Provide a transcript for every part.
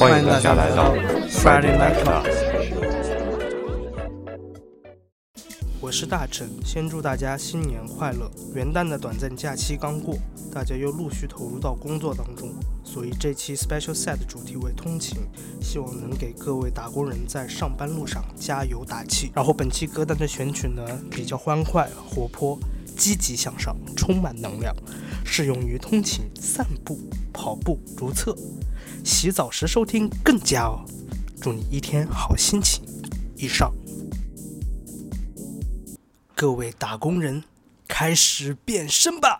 欢迎大家来到 Friday Night Club。我是大陈，先祝大家新年快乐！元旦的短暂假期刚过，大家又陆续投入到工作当中，所以这期 Special Set 的主题为通勤，希望能给各位打工人在上班路上加油打气。然后本期歌单的选曲呢，比较欢快、活泼、积极向上，充满能量，适用于通勤、散步、跑步、如厕。洗澡时收听更佳哦！祝你一天好心情。以上，各位打工人，开始变身吧！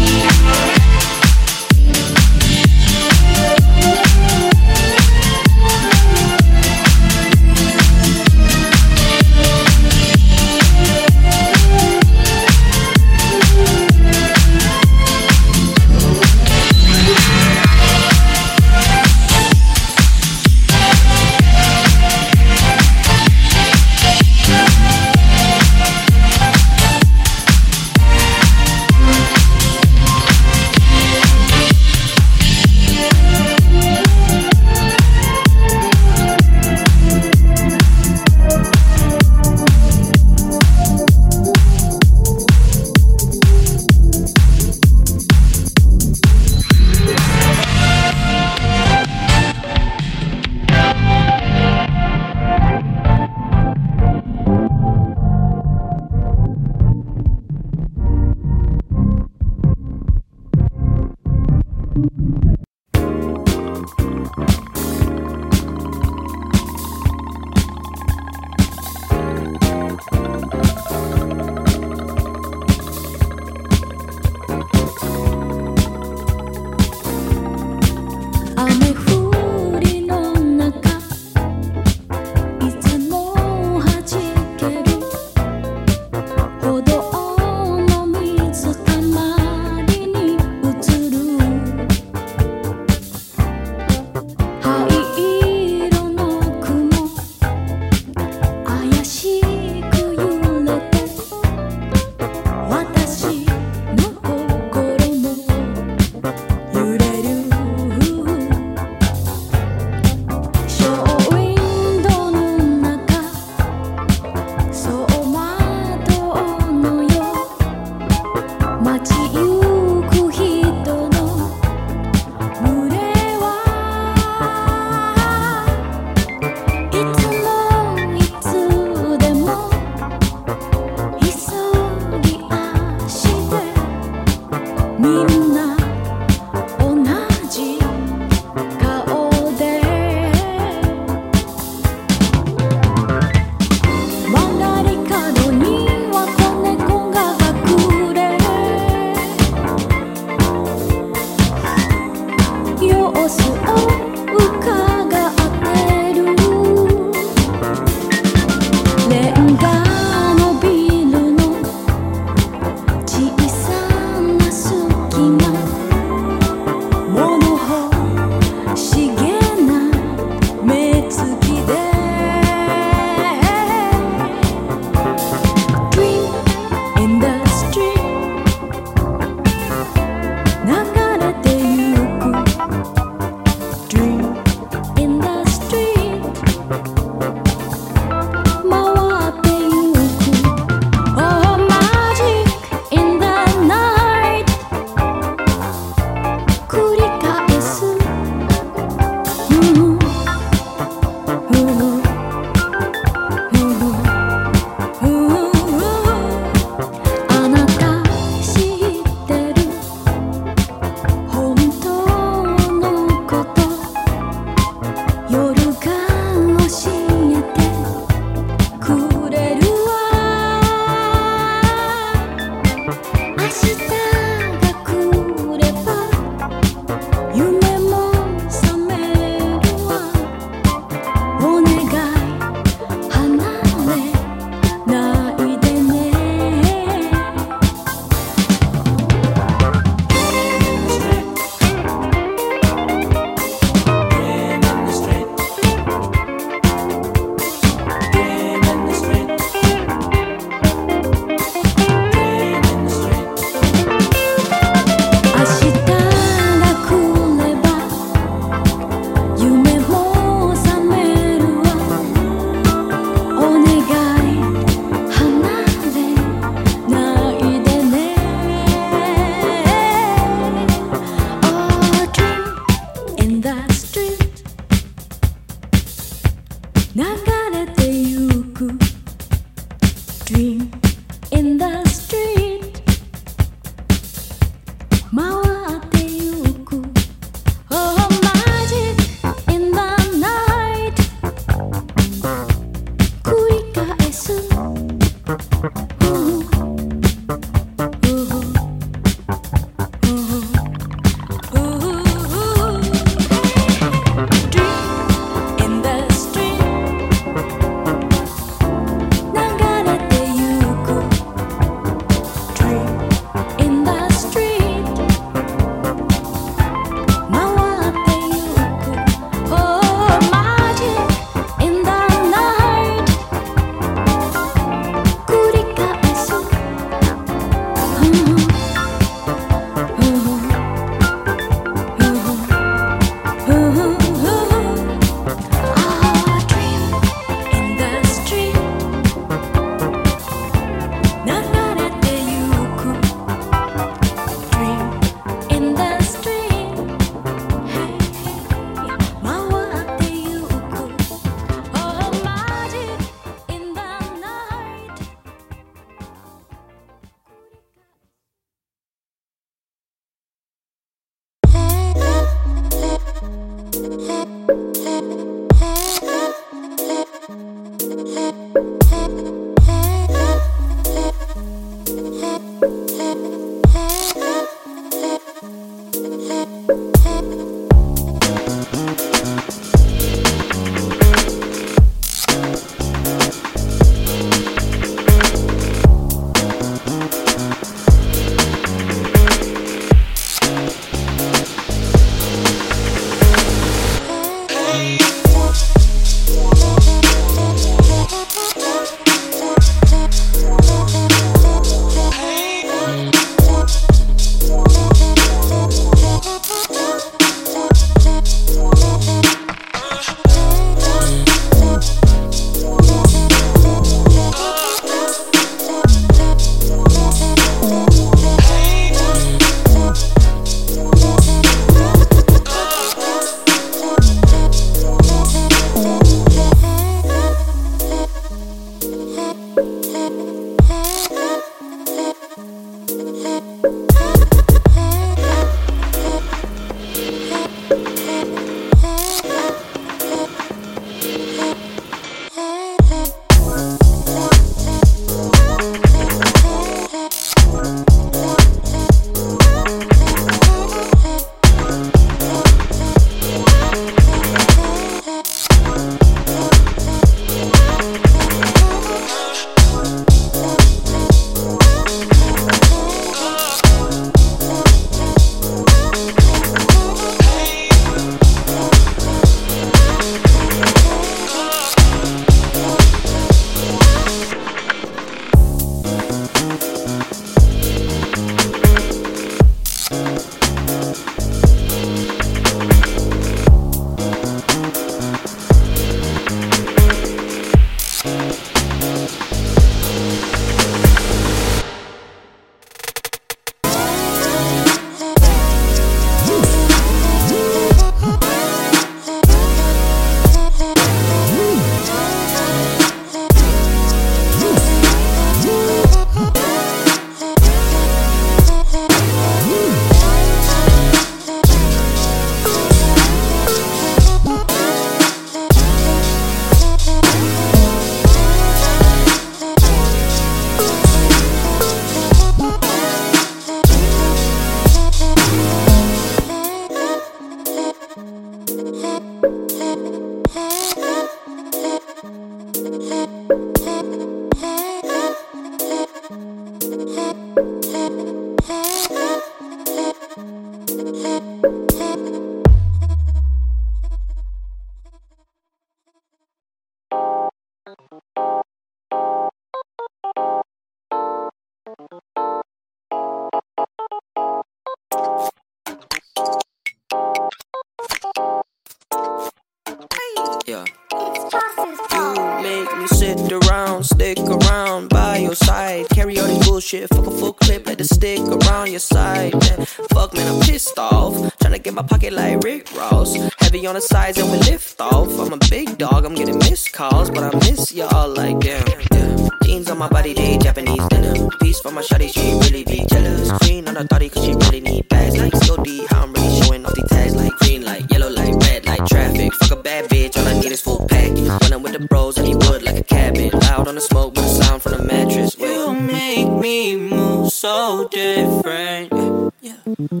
on the sides and we lift off. I'm a big dog, I'm getting missed calls, but I miss y'all like damn. Yeah. Jeans on my body, they Japanese dinner. Piece for my shawty, she really be jealous. Green on her thotty, cause she really need bags. Like COD, how I'm really showing off the tags. Like green, like yellow, like red, like traffic. Fuck a bad bitch, all I need is full pack. Running with the bros, and need wood like a cabin. Loud on the smoke with the sound from the mattress. You make me move so different. Yeah.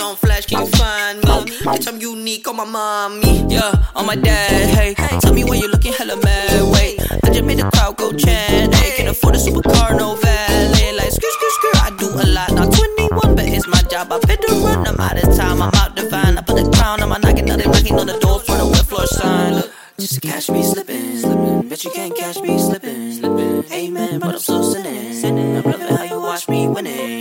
On flash, can you find me? Bitch, I'm unique on my mommy. Yeah, on my dad. Hey, tell me why you're looking hella mad. Wait, I just made the crowd go chant. Hey, can afford a supercar, no valet. Like, skirt, skirt, skirt, I do a lot. Now 21, but it's my job. I better run. I'm out of time. I'm out divine. I put the crown on my knocking, now they knocking on the door for the wet floor sign. Look. Just catch me slipping, slipping. Bet you can't catch me slipping, slipping. Amen, but I'm so sinning. I'm loving how you watch me winning.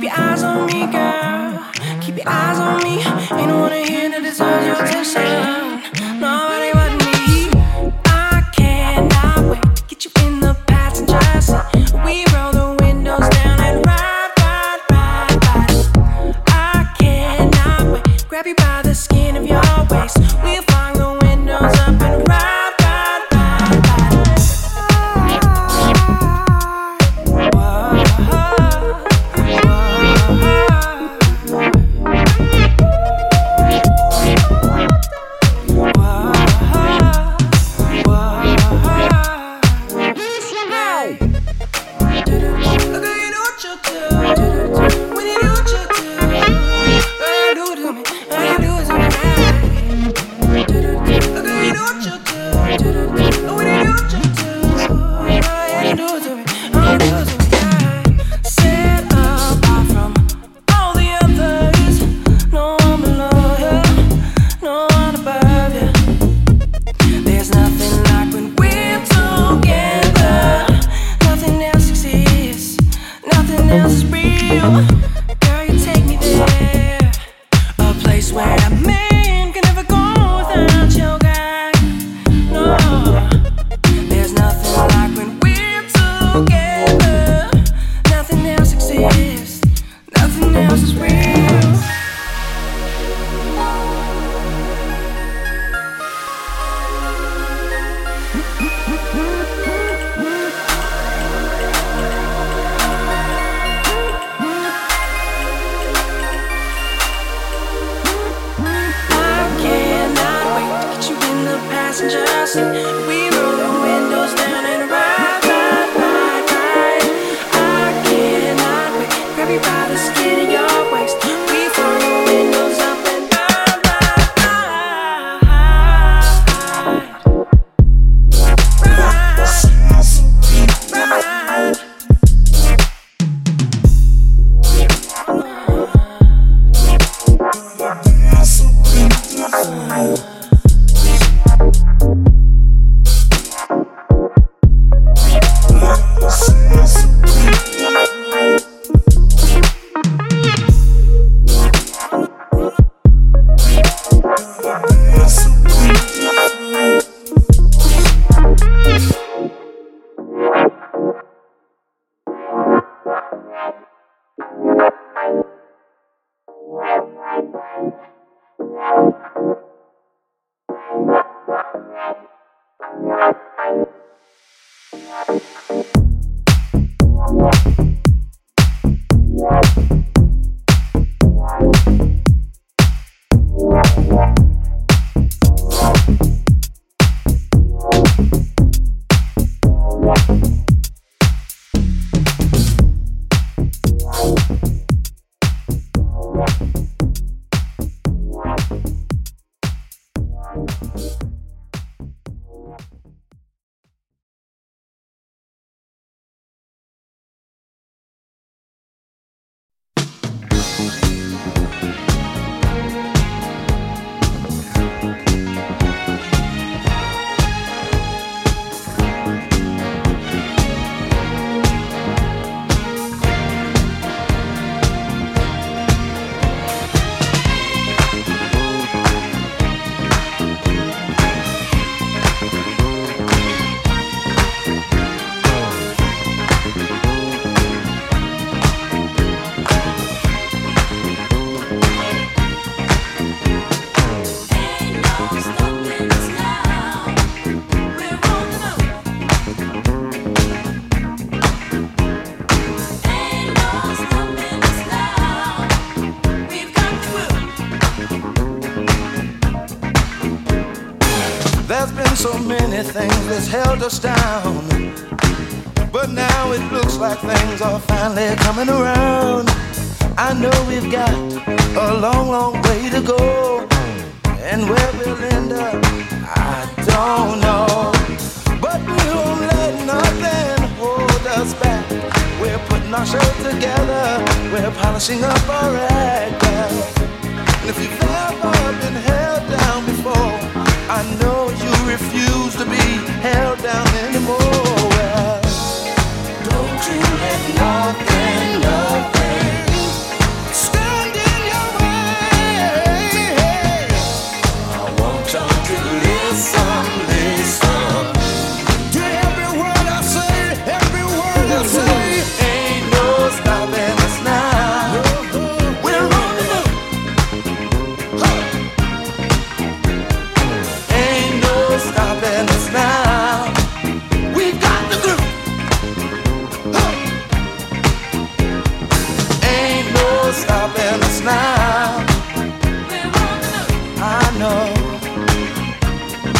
Things that's held us down. But now it looks like things are finally coming around. I know we've got a long, long way to go. And where we'll end up, I don't know. But we won't let nothing hold us back. We're putting our show together, we're polishing up our record.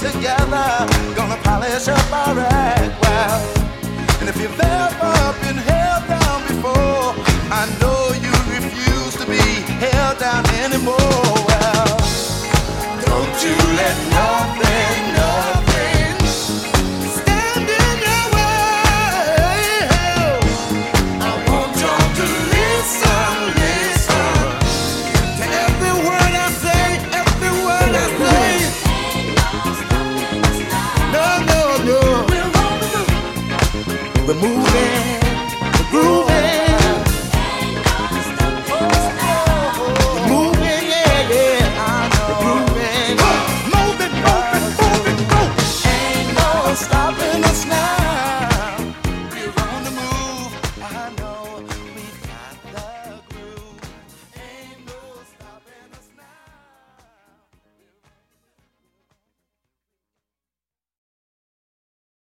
together, gonna polish up our act well. And if you've ever been held down before, I know you refuse to be held down anymore. Well, don't you let no